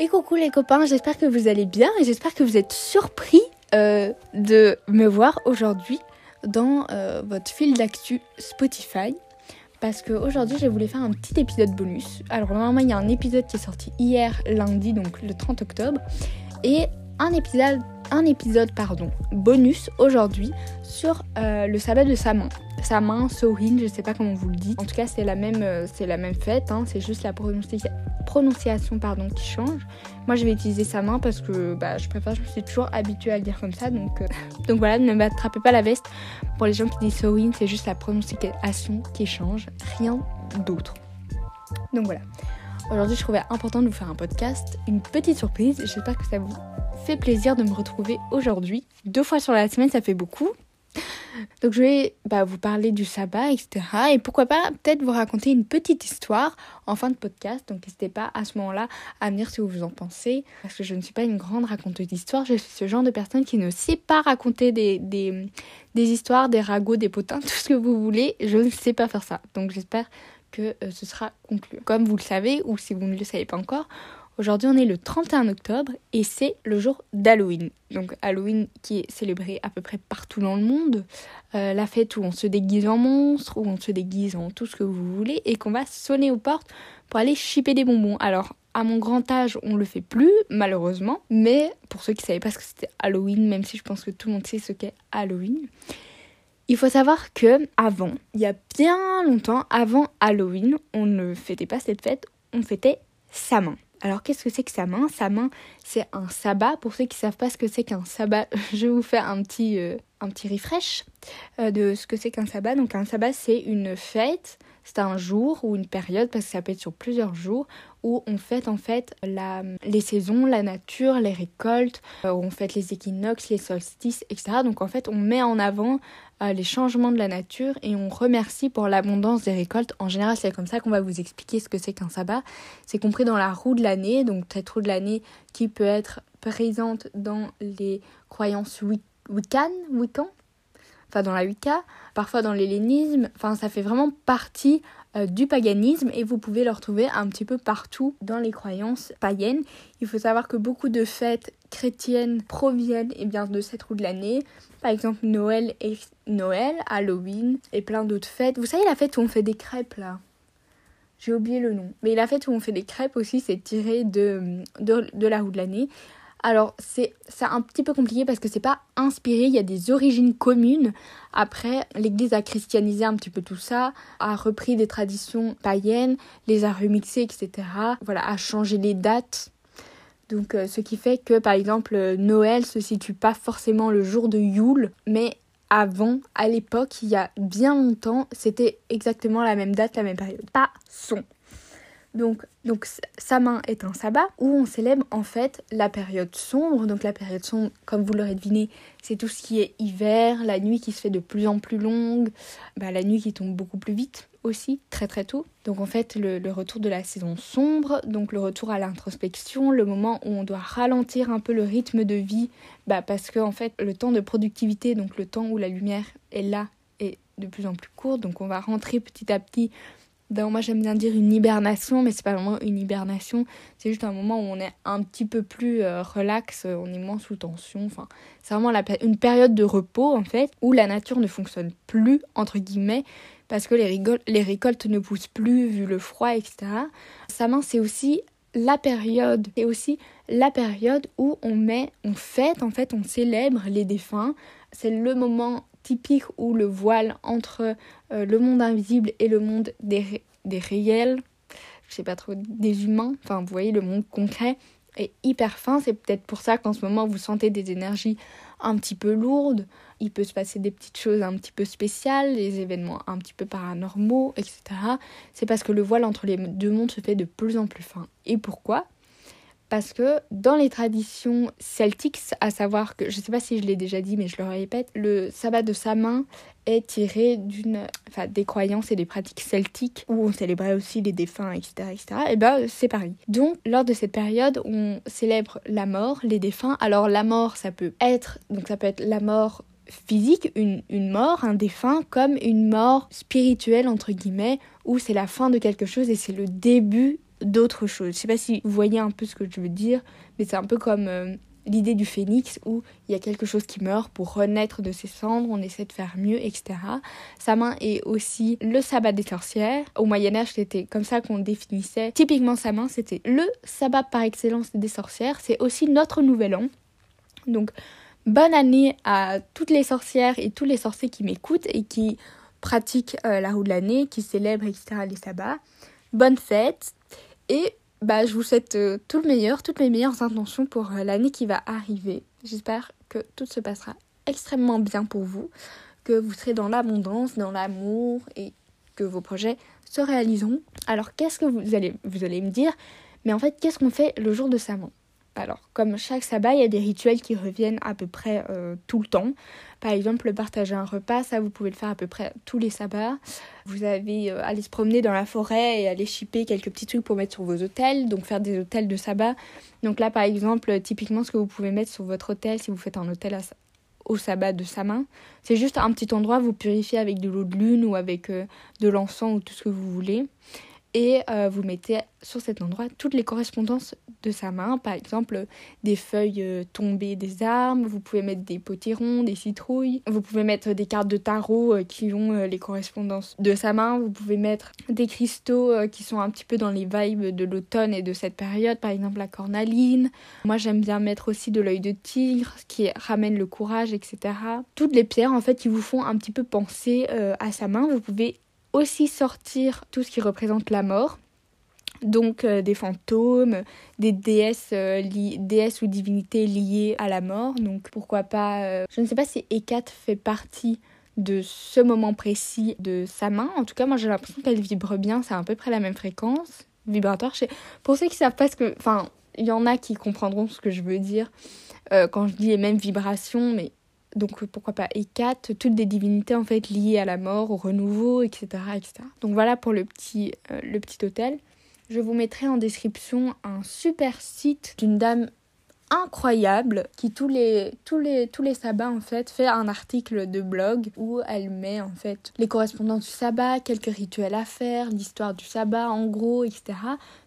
Et coucou les copains, j'espère que vous allez bien et j'espère que vous êtes surpris euh, de me voir aujourd'hui dans euh, votre fil d'actu Spotify. Parce qu'aujourd'hui, j'ai voulu faire un petit épisode bonus. Alors, normalement, il y a un épisode qui est sorti hier, lundi, donc le 30 octobre. Et un épisode, pardon, bonus aujourd'hui sur euh, le sabbat de sa main. Sa main, Sohin, je sais pas comment vous le dites. En tout cas, c'est la même, c'est la même fête. Hein. c'est juste la prononciation pardon, qui change. Moi, je vais utiliser sa main parce que bah, je préfère, je me suis toujours habituée à le dire comme ça. Donc, euh, donc voilà, ne m'attrapez pas la veste. Pour les gens qui disent Sowin, c'est juste la prononciation qui change, rien d'autre. Donc voilà. Aujourd'hui, je trouvais important de vous faire un podcast, une petite surprise. J'espère que ça vous fait plaisir de me retrouver aujourd'hui. Deux fois sur la semaine, ça fait beaucoup. Donc je vais bah, vous parler du sabbat, etc. Et pourquoi pas peut-être vous raconter une petite histoire en fin de podcast. Donc n'hésitez pas à ce moment-là à me dire ce que vous en pensez. Parce que je ne suis pas une grande raconteuse d'histoire. Je suis ce genre de personne qui ne sait pas raconter des, des, des histoires, des ragots, des potins, tout ce que vous voulez. Je ne sais pas faire ça. Donc j'espère que euh, ce sera conclu. Comme vous le savez, ou si vous ne le savez pas encore, Aujourd'hui, on est le 31 octobre et c'est le jour d'Halloween. Donc Halloween qui est célébré à peu près partout dans le monde. Euh, la fête où on se déguise en monstre, où on se déguise en tout ce que vous voulez et qu'on va sonner aux portes pour aller chipper des bonbons. Alors à mon grand âge, on le fait plus, malheureusement. Mais pour ceux qui ne savaient pas ce que c'était Halloween, même si je pense que tout le monde sait ce qu'est Halloween, il faut savoir que avant, il y a bien longtemps, avant Halloween, on ne fêtait pas cette fête, on fêtait sa main. Alors qu'est-ce que c'est que sa main? Sa main, c'est un sabbat. Pour ceux qui ne savent pas ce que c'est qu'un sabbat, je vais vous faire un petit, euh, un petit refresh euh, de ce que c'est qu'un sabbat. Donc un sabbat, c'est une fête, c'est un jour ou une période, parce que ça peut être sur plusieurs jours, où on fête en fait la, les saisons, la nature, les récoltes, euh, où on fête les équinoxes, les solstices, etc. Donc en fait, on met en avant euh, les changements de la nature et on remercie pour l'abondance des récoltes. En général, c'est comme ça qu'on va vous expliquer ce que c'est qu'un sabbat. C'est compris dans la roue de l'année, donc cette roue de l'année qui peut être présente dans les croyances wiccan, wiccan enfin dans la Wicca, parfois dans l'hellénisme, enfin ça fait vraiment partie euh, du paganisme et vous pouvez le retrouver un petit peu partout dans les croyances païennes. Il faut savoir que beaucoup de fêtes chrétiennes proviennent eh bien, de cette roue de l'année. Par exemple Noël et Halloween et plein d'autres fêtes. Vous savez la fête où on fait des crêpes là? J'ai oublié le nom. Mais la fête où on fait des crêpes aussi, c'est tiré de, de, de, la roue de l'année. Alors c'est un petit peu compliqué parce que c'est pas inspiré, il y a des origines communes. Après, l'Église a christianisé un petit peu tout ça, a repris des traditions païennes, les a remixées, etc. Voilà, a changé les dates. Donc euh, ce qui fait que par exemple Noël se situe pas forcément le jour de Yule, mais avant, à l'époque, il y a bien longtemps, c'était exactement la même date, la même période. Pas son. Donc, donc sa main est un sabbat où on célèbre en fait la période sombre. Donc la période sombre, comme vous l'aurez deviné, c'est tout ce qui est hiver, la nuit qui se fait de plus en plus longue, bah, la nuit qui tombe beaucoup plus vite aussi, très très tôt. Donc en fait le, retour de la saison sombre, donc le retour à l'introspection, le moment où on doit ralentir un peu le rythme de vie, bah, parce que en fait le temps de productivité, donc le temps où la lumière est là, est de plus en plus court. Donc on va rentrer petit à petit ben, moi j'aime bien dire une hibernation, mais c'est pas vraiment une hibernation, c'est juste un moment où on est un petit peu plus euh, relax, euh, on est moins sous tension. Enfin, c'est vraiment la, une période de repos en fait, où la nature ne fonctionne plus, entre guillemets, parce que les, les récoltes ne poussent plus vu le froid, etc. Sa c'est aussi la période, c'est aussi la période où on met, on fête en fait, on célèbre les défunts. C'est le moment typique où le voile entre euh, le monde invisible et le monde des, des réels, je sais pas trop, des humains, enfin vous voyez le monde concret est hyper fin. C'est peut-être pour ça qu'en ce moment vous sentez des énergies un petit peu lourdes. Il peut se passer des petites choses un petit peu spéciales, des événements un petit peu paranormaux, etc. C'est parce que le voile entre les deux mondes se fait de plus en plus fin. Et pourquoi? Parce que dans les traditions celtiques, à savoir que, je ne sais pas si je l'ai déjà dit, mais je le répète, le sabbat de sa main est tiré d'une, enfin, des croyances et des pratiques celtiques où on célébrait aussi les défunts, etc., etc. Et ben c'est pareil. Donc lors de cette période, on célèbre la mort, les défunts. Alors la mort, ça peut être, donc ça peut être la mort physique, une, une mort, un défunt, comme une mort spirituelle, entre guillemets, où c'est la fin de quelque chose et c'est le début d'autres choses. Je sais pas si vous voyez un peu ce que je veux dire, mais c'est un peu comme euh, l'idée du phénix où il y a quelque chose qui meurt pour renaître de ses cendres, on essaie de faire mieux, etc. Samin est aussi le sabbat des sorcières. Au Moyen-Âge, c'était comme ça qu'on définissait. Typiquement, Samin, c'était le sabbat par excellence des sorcières. C'est aussi notre nouvel an. Donc, bonne année à toutes les sorcières et tous les sorciers qui m'écoutent et qui pratiquent euh, la roue de l'année, qui célèbrent, etc., les sabbats. Bonne fête et bah, je vous souhaite euh, tout le meilleur, toutes mes meilleures intentions pour euh, l'année qui va arriver. J'espère que tout se passera extrêmement bien pour vous, que vous serez dans l'abondance, dans l'amour et que vos projets se réaliseront. Alors qu'est-ce que vous allez, vous allez me dire? Mais en fait, qu'est-ce qu'on fait le jour de Samon alors, comme chaque sabbat, il y a des rituels qui reviennent à peu près euh, tout le temps. Par exemple, partager un repas, ça vous pouvez le faire à peu près tous les sabbats. Vous avez euh, aller se promener dans la forêt et aller chipper quelques petits trucs pour mettre sur vos hôtels, donc faire des hôtels de sabbat. Donc là, par exemple, typiquement, ce que vous pouvez mettre sur votre hôtel si vous faites un hôtel au sabbat de sa main, c'est juste un petit endroit, vous purifiez avec de l'eau de lune ou avec euh, de l'encens ou tout ce que vous voulez et euh, vous mettez sur cet endroit toutes les correspondances de sa main, par exemple des feuilles euh, tombées des arbres, vous pouvez mettre des potirons, des citrouilles, vous pouvez mettre des cartes de tarot euh, qui ont les correspondances de sa main, vous pouvez mettre des cristaux qui sont un petit peu dans les vibes de l'automne et de cette période, par exemple la cornaline. Moi j'aime bien mettre aussi de l'œil de tigre, qui ramène le courage, etc. Toutes les pierres en fait qui vous font un petit peu penser à sa main, vous pouvez aussi sortir tout ce qui représente la mort. Donc euh, des fantômes, des déesses, euh, déesses ou divinités liées à la mort. Donc pourquoi pas... Euh, je ne sais pas si Hécate fait partie de ce moment précis de sa main. En tout cas, moi j'ai l'impression qu'elle vibre bien. C'est à peu près la même fréquence vibratoire. Pour ceux qui savent pas ce que... Enfin, il y en a qui comprendront ce que je veux dire quand je dis les mêmes vibrations, mais donc pourquoi pas Hécate, toutes des divinités en fait liées à la mort, au renouveau, etc. etc. Donc voilà pour le petit, euh, le petit hôtel. Je vous mettrai en description un super site d'une dame incroyable qui tous les tous les tous les sabbats en fait fait un article de blog où elle met en fait les correspondances du sabbat, quelques rituels à faire, l'histoire du sabbat en gros, etc.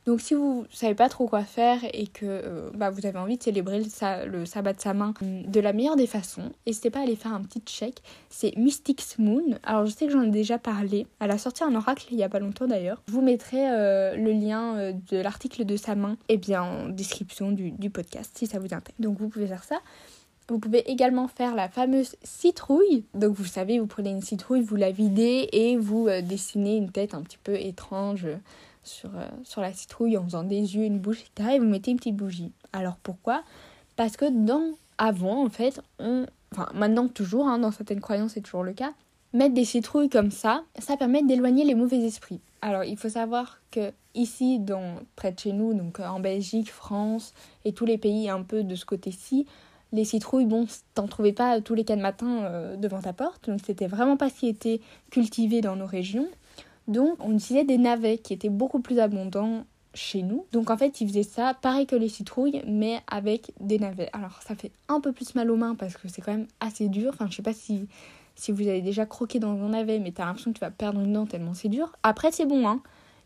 Donc si vous savez pas trop quoi faire et que euh, bah, vous avez envie de célébrer le, sabbat de sa main de la meilleure des façons, n'hésitez pas à aller faire un petit check. C'est Mystics Moon. Alors je sais que j'en ai déjà parlé. Elle a sorti un oracle il y a pas longtemps d'ailleurs. Je vous mettrai euh, le lien euh, de l'article de sa main eh bien en description du, du podcast si ça vous intéresse. Donc vous pouvez faire ça. Vous pouvez également faire la fameuse citrouille. Donc vous savez, vous prenez une citrouille, vous la videz et vous dessinez une tête un petit peu étrange sur, euh, sur la citrouille en faisant des yeux, une bouche, etc. Et vous mettez une petite bougie. Alors pourquoi? Parce que dans avant, en fait, on. Enfin, maintenant toujours, hein, dans certaines croyances, c'est toujours le cas. Mettre des citrouilles comme ça, ça permet d'éloigner les mauvais esprits. Alors, il faut savoir que ici, dans, près de chez nous, donc euh, en Belgique, France et tous les pays un peu de ce côté-ci, les citrouilles, bon, t'en trouvais pas tous les quatre matins euh, devant ta porte, donc c'était vraiment pas ce qui était cultivé dans nos régions. Donc on utilisait des navets qui étaient beaucoup plus abondants chez nous. Donc en fait, ils faisaient ça pareil que les citrouilles, mais avec des navets. Alors ça fait un peu plus mal aux mains parce que c'est quand même assez dur. Enfin, je sais pas si, vous avez déjà croqué dans un navet, mais t'as l'impression que tu vas perdre une dent tellement c'est dur. Après, c'est bon, hein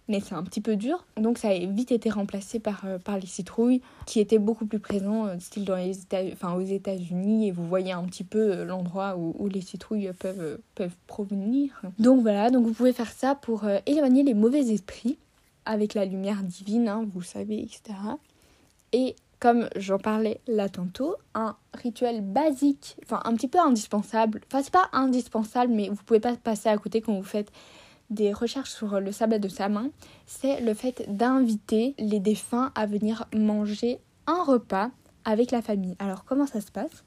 mais c'est un petit peu dur. Donc ça a vite été remplacé par, euh, par les citrouilles qui étaient beaucoup plus présents, euh, style dans les États, enfin, aux États-Unis, et vous voyez un petit peu euh, l'endroit où, où, les citrouilles peuvent, peuvent provenir. Donc voilà, donc vous pouvez faire ça pour éloigner les mauvais esprits avec la lumière divine, hein, vous savez, etc. Et comme j'en parlais là tantôt, un rituel basique, enfin un petit peu indispensable, enfin c'est pas indispensable, mais vous pouvez pas passer à côté quand vous faites des recherches sur le sabbat de sa main, c'est le fait d'inviter les défunts à venir manger un repas avec la famille. Alors comment ça se passe?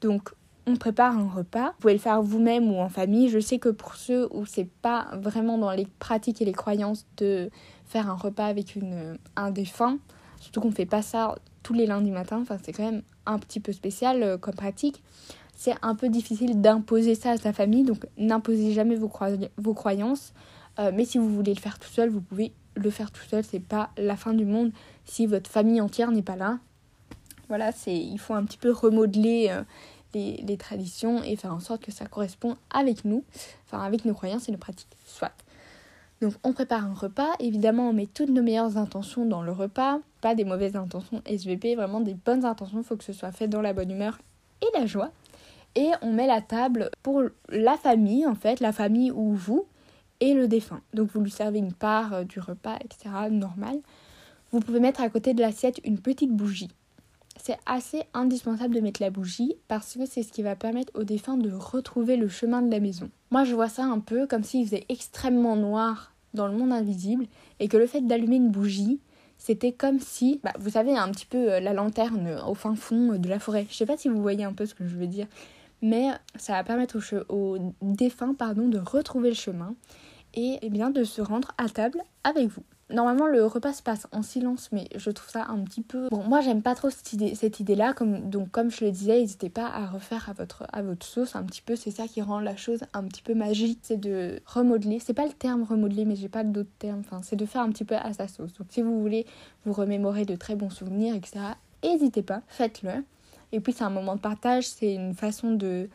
Donc on prépare un repas. Vous pouvez le faire vous-même ou en famille. Je sais que pour ceux où c'est pas vraiment dans les pratiques et les croyances de faire un repas avec une, un défunt, surtout qu'on fait pas ça tous les lundis matins, enfin c'est quand même un petit peu spécial euh, comme pratique c'est un peu difficile d'imposer ça à sa famille, donc n'imposez jamais vos, croyances. Euh, mais si vous voulez le faire tout seul, vous pouvez le faire tout seul, c'est pas la fin du monde si votre famille entière n'est pas là. Voilà, c'est il faut un petit peu remodeler euh, les, les, traditions et faire en sorte que ça correspond avec nous, enfin avec nos croyances et nos pratiques. Soit. Donc on prépare un repas, évidemment on met toutes nos meilleures intentions dans le repas, pas des mauvaises intentions SVP, vraiment des bonnes intentions, il faut que ce soit fait dans la bonne humeur et la joie. Et on met la table pour la famille en fait, la famille ou vous et le défunt. Donc vous lui servez une part euh, du repas, etc. normal. Vous pouvez mettre à côté de l'assiette une petite bougie. C'est assez indispensable de mettre la bougie parce que c'est ce qui va permettre au défunt de retrouver le chemin de la maison. Moi je vois ça un peu comme s'il faisait extrêmement noir dans le monde invisible et que le fait d'allumer une bougie, c'était comme si, bah, vous savez, un petit peu euh, la lanterne au fin fond de la forêt. Je sais pas si vous voyez un peu ce que je veux dire, mais ça va permettre au, défunt pardon, de retrouver le chemin et eh bien, de se rendre à table avec vous. Normalement, le repas se passe en silence, mais je trouve ça un petit peu. Bon, moi, j'aime pas trop cette idée, cette idée-là. Comme, donc, comme je le disais, n'hésitez pas à refaire à votre, à votre sauce un petit peu. C'est ça qui rend la chose un petit peu magique. C'est de remodeler. C'est pas le terme remodeler, mais j'ai pas d'autres termes. Enfin, c'est de faire un petit peu à sa sauce. Donc, si vous voulez vous remémorer de très bons souvenirs, etc., n'hésitez pas, faites-le. Et puis, c'est un moment de partage. C'est une façon de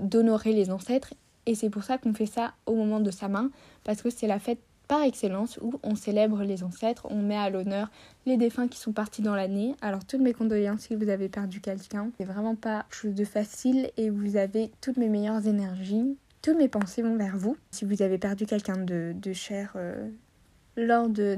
d'honorer les ancêtres. Et c'est pour ça qu'on fait ça au moment de sa main, parce que c'est la fête par excellence où on célèbre les ancêtres, on met à l'honneur les défunts qui sont partis dans l'année. Alors toutes mes condoléances si vous avez perdu quelqu'un. C'est vraiment pas chose de facile et vous avez toutes mes meilleures énergies. Toutes mes pensées vont vers vous. Si vous avez perdu quelqu'un de, cher euh, lors de,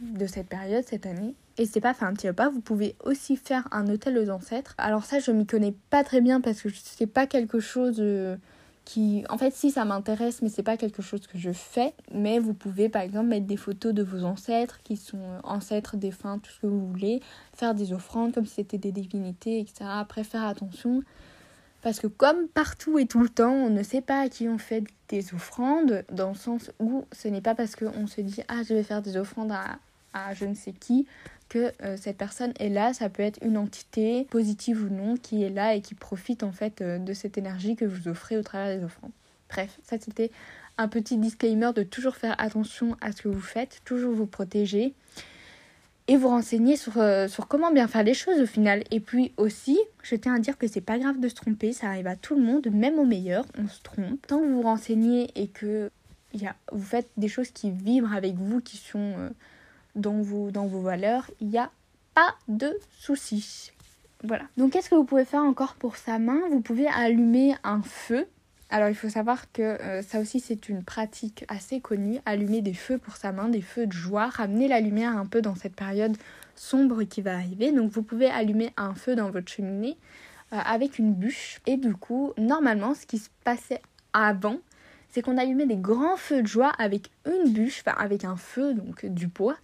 de, cette période, cette année, N'hésitez pas à faire un petit repas. Vous pouvez aussi faire un hôtel aux ancêtres. Alors ça, je m'y connais pas très bien parce que c'est pas quelque chose euh, qui en fait si ça m'intéresse mais c'est pas quelque chose que je fais mais vous pouvez par exemple mettre des photos de vos ancêtres qui sont euh, ancêtres défunts tout ce que vous voulez faire des offrandes comme si c'était des divinités etc après faire attention parce que comme partout et tout le temps on ne sait pas à qui on fait des offrandes dans le sens où ce n'est pas parce qu'on se dit ah je vais faire des offrandes à, je ne sais qui que euh, cette personne est là, ça peut être une entité positive ou non qui est là et qui profite en fait euh, de cette énergie que vous offrez au travers des offrandes. Bref, ça c'était un petit disclaimer de toujours faire attention à ce que vous faites, toujours vous protéger et vous renseigner sur, euh, sur comment bien faire les choses au final. Et puis aussi, je tiens à dire que c'est pas grave de se tromper, ça arrive à tout le monde, même au meilleur, on se trompe. Tant que vous vous renseignez et que y vous faites des choses qui vibrent avec vous, qui sont dans vos, dans vos valeurs, il n'y a pas de souci. Voilà. Donc qu'est-ce que vous pouvez faire encore pour sa main? Vous pouvez allumer un feu. Alors il faut savoir que euh, ça aussi c'est une pratique assez connue, allumer des feux pour sa main, des feux de joie, ramener la lumière un peu dans cette période sombre qui va arriver. Donc vous pouvez allumer un feu dans votre cheminée euh, avec une bûche. Et du coup, normalement, ce qui se passait avant, c'est qu'on allumait des grands feux de joie avec une bûche, enfin avec un feu, donc du bois,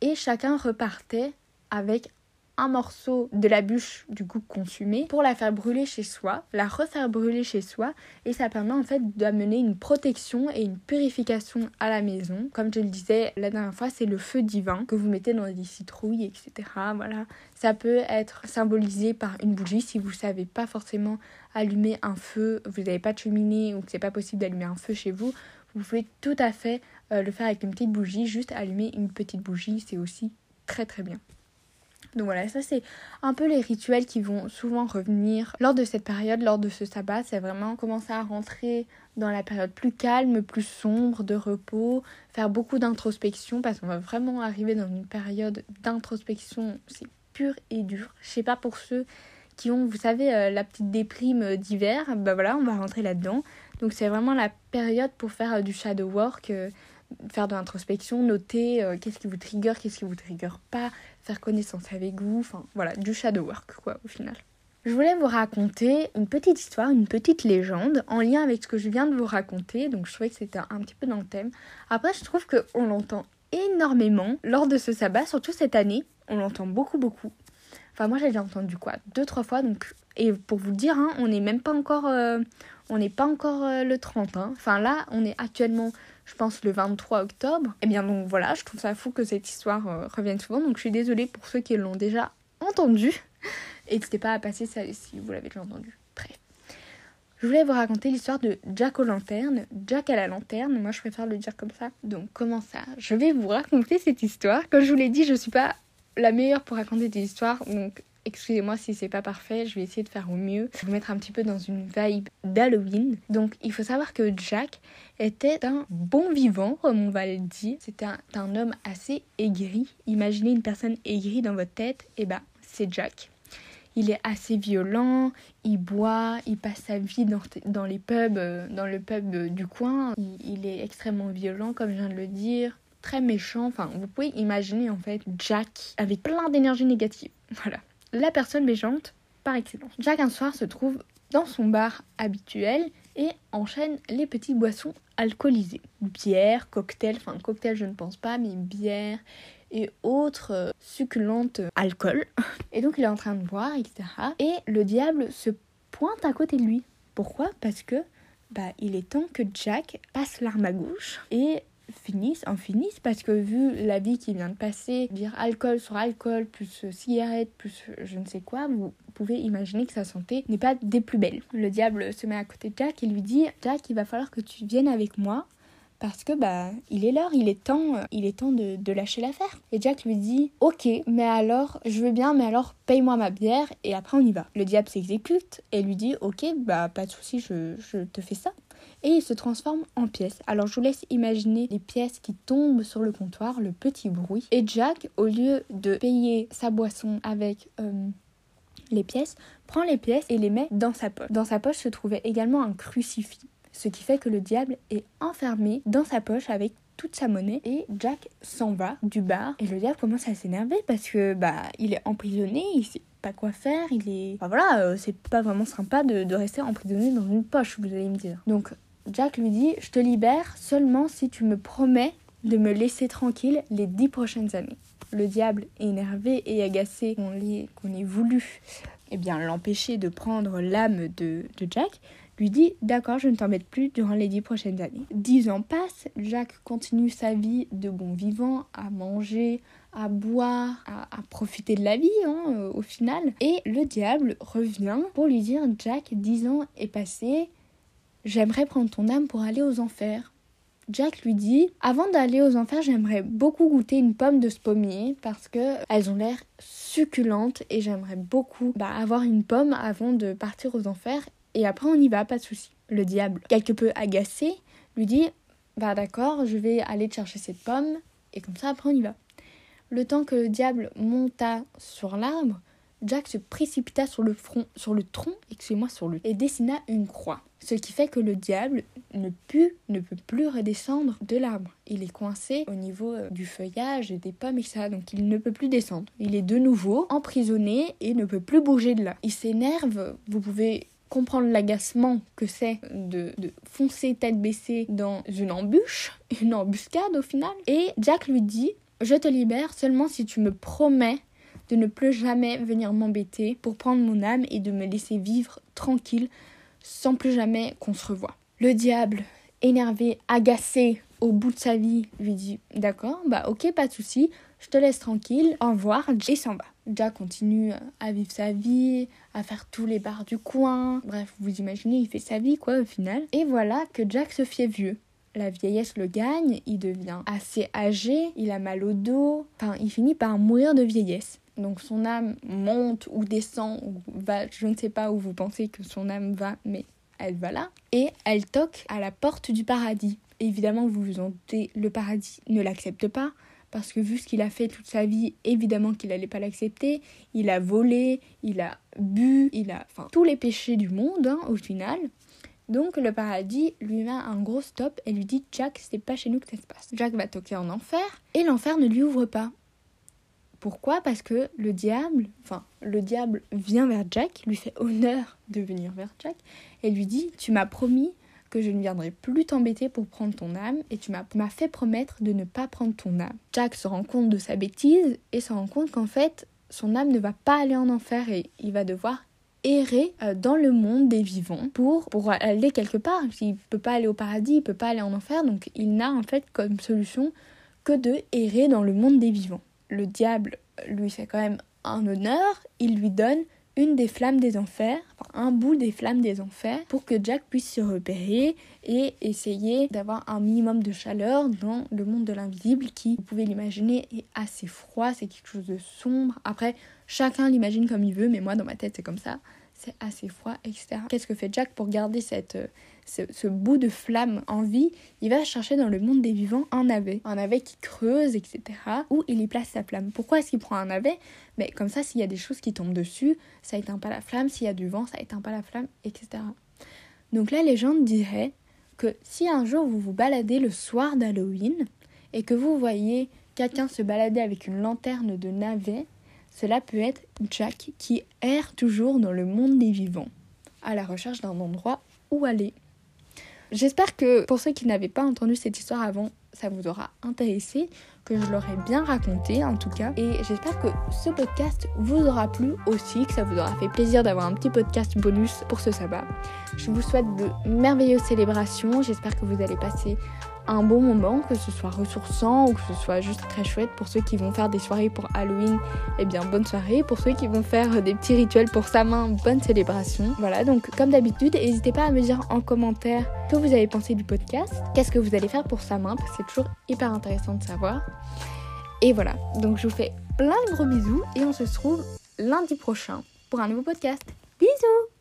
et chacun repartait avec un morceau de la bûche du coup consumée pour la faire brûler chez soi, la refaire brûler chez soi et ça permet en fait d'amener une protection et une purification à la maison. Comme je le disais la dernière fois, c'est le feu divin que vous mettez dans des citrouilles, etc. Voilà, ça peut être symbolisé par une bougie si vous savez pas forcément allumer un feu, vous n'avez pas de cheminée ou que c'est pas possible d'allumer un feu chez vous. Vous pouvez tout à fait euh, le faire avec une petite bougie, juste allumer une petite bougie, c'est aussi très très bien. Donc voilà, ça c'est un peu les rituels qui vont souvent revenir lors de cette période, lors de ce sabbat. C'est vraiment commencer à rentrer dans la période plus calme, plus sombre, de repos, faire beaucoup d'introspection parce qu'on va vraiment arriver dans une période d'introspection, c'est pur et dur. Je sais pas pour ceux qui ont, vous savez, euh, la petite déprime d'hiver, bah voilà, on va rentrer là-dedans. Donc c'est vraiment la période pour faire euh, du shadow work, euh, faire de l'introspection, noter qu'est-ce qui vous trigger, qu'est-ce qui vous trigger pas, faire connaissance avec vous, enfin voilà, du shadow work quoi au final. Je voulais vous raconter une petite histoire, une petite légende en lien avec ce que je viens de vous raconter, donc je trouvais que c'était un petit peu dans le thème. Après, je trouve qu'on l'entend énormément lors de ce sabbat, surtout cette année, on l'entend beaucoup beaucoup. Enfin, moi j'ai déjà entendu quoi Deux, trois fois, donc. Et pour vous dire, hein, on n'est même pas encore. Euh, on n'est pas encore euh, le 30. Hein. Enfin là, on est actuellement je pense, le 23 octobre. Et eh bien donc voilà, je trouve ça fou que cette histoire euh, revienne souvent. Donc je suis désolée pour ceux qui l'ont déjà entendu. N'hésitez pas à passer ça si vous l'avez déjà entendu. Bref. Je voulais vous raconter l'histoire de Jack aux lanternes, Jack à la lanterne, moi je préfère le dire comme ça. Donc comment ça Je vais vous raconter cette histoire. Comme je vous l'ai dit, je suis pas la meilleure pour raconter des histoires, donc excusez-moi si c'est pas parfait, je vais essayer de faire au mieux. Vous mettre un petit peu dans une vibe d'Halloween. Donc il faut savoir que Jack était un bon vivant, comme on va le dire. C'était un, homme assez aigri. Imaginez une personne aigrie dans votre tête, et eh ben c'est Jack. Il est assez violent, il boit, il passe sa vie dans, les pubs, euh, dans le pub euh, du coin. il est extrêmement violent, comme je viens de le dire très méchant. Enfin, vous pouvez imaginer en fait Jack avec plein d'énergie négative. Voilà. La personne méchante par excellence. Jack un soir se trouve dans son bar habituel et enchaîne les petites boissons alcoolisées. Bière, cocktail, enfin cocktail je ne pense pas, mais bière et autres euh, succulentes alcool. Et donc il est en train de boire, etc. Et le diable se pointe à côté de lui. Pourquoi? Parce que bah, il est temps que Jack passe l'arme à gauche et finissent, en finissent, parce que vu la vie qui vient de passer, dire alcool sur alcool, plus cigarette, plus je ne sais quoi, vous pouvez imaginer que sa santé n'est pas des plus belles. Le diable se met à côté de Jack et lui dit Jack, il va falloir que tu viennes avec moi parce que bah il est l'heure, il est temps, il est temps de, de lâcher l'affaire. Et Jack lui dit ok, mais alors je veux bien, mais alors paye-moi ma bière et après on y va. Le diable s'exécute et lui dit ok, bah pas de souci, je, je te fais ça et il se transforme en pièces. Alors je vous laisse imaginer les pièces qui tombent sur le comptoir, le petit bruit. Et Jack, au lieu de payer sa boisson avec euh, les pièces, prend les pièces et les met dans sa poche. Dans sa poche se trouvait également un crucifix, ce qui fait que le diable est enfermé dans sa poche avec toute sa monnaie et Jack s'en va du bar et le diable commence à s'énerver parce que bah il est emprisonné, il sait pas quoi faire, il est enfin voilà, euh, c'est pas vraiment sympa de, de, rester emprisonné dans une poche, vous allez me dire. Donc Jack lui dit Je te libère seulement si tu me promets de me laisser tranquille les dix prochaines années. Le diable, énervé et agacé qu'on ait, voulu eh bien l'empêcher de prendre l'âme de, de Jack, lui dit D'accord, je ne t'embête plus durant les dix prochaines années. Dix ans passent, Jack continue sa vie de bon vivant, à manger, à boire, à, profiter de la vie hein, euh, au final. Et le diable revient pour lui dire Jack, dix ans est passé, J'aimerais prendre ton âme pour aller aux enfers. Jack lui dit Avant d'aller aux enfers, j'aimerais beaucoup goûter une pomme de ce pommier parce que elles ont l'air succulentes et j'aimerais beaucoup bah, avoir une pomme avant de partir aux enfers et après on y va, pas de souci. Le diable, quelque peu agacé, lui dit Bah d'accord, je vais aller chercher cette pomme et comme ça après on y va. Le temps que le diable monta sur l'arbre, Jack se précipita sur le front, sur le tronc, excusez-moi, sur lui, et dessina une croix. Ce qui fait que le diable ne, ne peut plus redescendre de l'arbre. Il est coincé au niveau euh, du feuillage et des pommes et ça, donc il ne peut plus descendre. Il est de nouveau emprisonné et ne peut plus bouger de là. Il s'énerve, vous pouvez comprendre l'agacement que c'est de, de, foncer tête baissée dans une embûche, une embuscade au final. Et Jack lui dit, je te libère seulement si tu me promets de ne plus jamais venir m'embêter pour prendre mon âme et de me laisser vivre tranquille sans plus jamais qu'on se revoie. Le diable, énervé, agacé au bout de sa vie, lui dit D'accord, bah ok, pas de souci, je te laisse tranquille, au revoir, et s'en va. Jack continue à vivre sa vie, à faire tous les bars du coin. Bref, vous imaginez, il fait sa vie quoi au final. Et voilà que Jack se fait vieux la vieillesse le gagne, il devient assez âgé, il a mal au dos, enfin il finit par mourir de vieillesse. Donc son âme monte ou descend ou va, je ne sais pas où vous pensez que son âme va, mais elle va là. Et elle toque à la porte du paradis. Évidemment, vous vous en doutez, le paradis ne l'accepte pas. Parce que vu ce qu'il a fait toute sa vie, évidemment qu'il n'allait pas l'accepter. Il a volé, il a bu, il a... Enfin, tous les péchés du monde, hein, au final. Donc le paradis lui met un gros stop et lui dit Jack, c'est pas chez nous que ça se passe. Jack va toquer en enfer et l'enfer ne lui ouvre pas. Pourquoi? Parce que le diable, enfin, le diable vient vers Jack, lui fait honneur de venir vers Jack, et lui dit Tu m'as promis que je ne viendrai plus t'embêter pour prendre ton âme, et tu m'as fait promettre de ne pas prendre ton âme. Jack se rend compte de sa bêtise et se rend compte qu'en fait, son âme ne va pas aller en enfer et il va devoir errer euh, dans le monde des vivants pour, pour aller quelque part. Il peut pas aller au paradis, il peut pas aller en enfer, donc il n'a en fait comme solution que de errer dans le monde des vivants le diable lui fait quand même un honneur, il lui donne une des flammes des enfers, un bout des flammes des enfers pour que Jack puisse se repérer et essayer d'avoir un minimum de chaleur dans le monde de l'invisible qui, vous pouvez l'imaginer, est assez froid, c'est quelque chose de sombre. Après, chacun l'imagine comme il veut, mais moi dans ma tête c'est comme ça c'est assez froid, etc. Qu'est-ce que fait Jack pour garder cette, euh, ce, bout de flamme en vie? Il va chercher dans le monde des vivants un navet. Un navet qui creuse, etc. Où il y place sa flamme. Pourquoi est-ce qu'il prend un navet? Mais comme ça, s'il y a des choses qui tombent dessus, ça éteint pas la flamme. S'il y a du vent, ça éteint pas la flamme, etc. Donc la légende dirait que si un jour vous vous baladez le soir d'Halloween et que vous voyez quelqu'un se balader avec une lanterne de navet, cela peut être Jack qui erre toujours dans le monde des vivants, à la recherche d'un endroit où aller. J'espère que pour ceux qui n'avaient pas entendu cette histoire avant, ça vous aura intéressé, que je l'aurai bien raconté en tout cas. Et j'espère que ce podcast vous aura plu aussi, que ça vous aura fait plaisir d'avoir un petit podcast bonus pour ce sabbat. Je vous souhaite de merveilleuses célébrations, j'espère que vous allez passer un bon moment, que ce soit ressourçant ou que ce soit juste très chouette. Pour ceux qui vont faire des soirées pour Halloween, eh bien bonne soirée. Pour ceux qui vont faire des petits rituels pour sa main, bonne célébration. Voilà, donc comme d'habitude, n'hésitez pas à me dire en commentaire ce que vous avez pensé du podcast, qu'est-ce que vous allez faire pour sa main, parce que c'est toujours hyper intéressant de savoir. Et voilà, donc je vous fais plein de gros bisous et on se retrouve lundi prochain pour un nouveau podcast. Bisous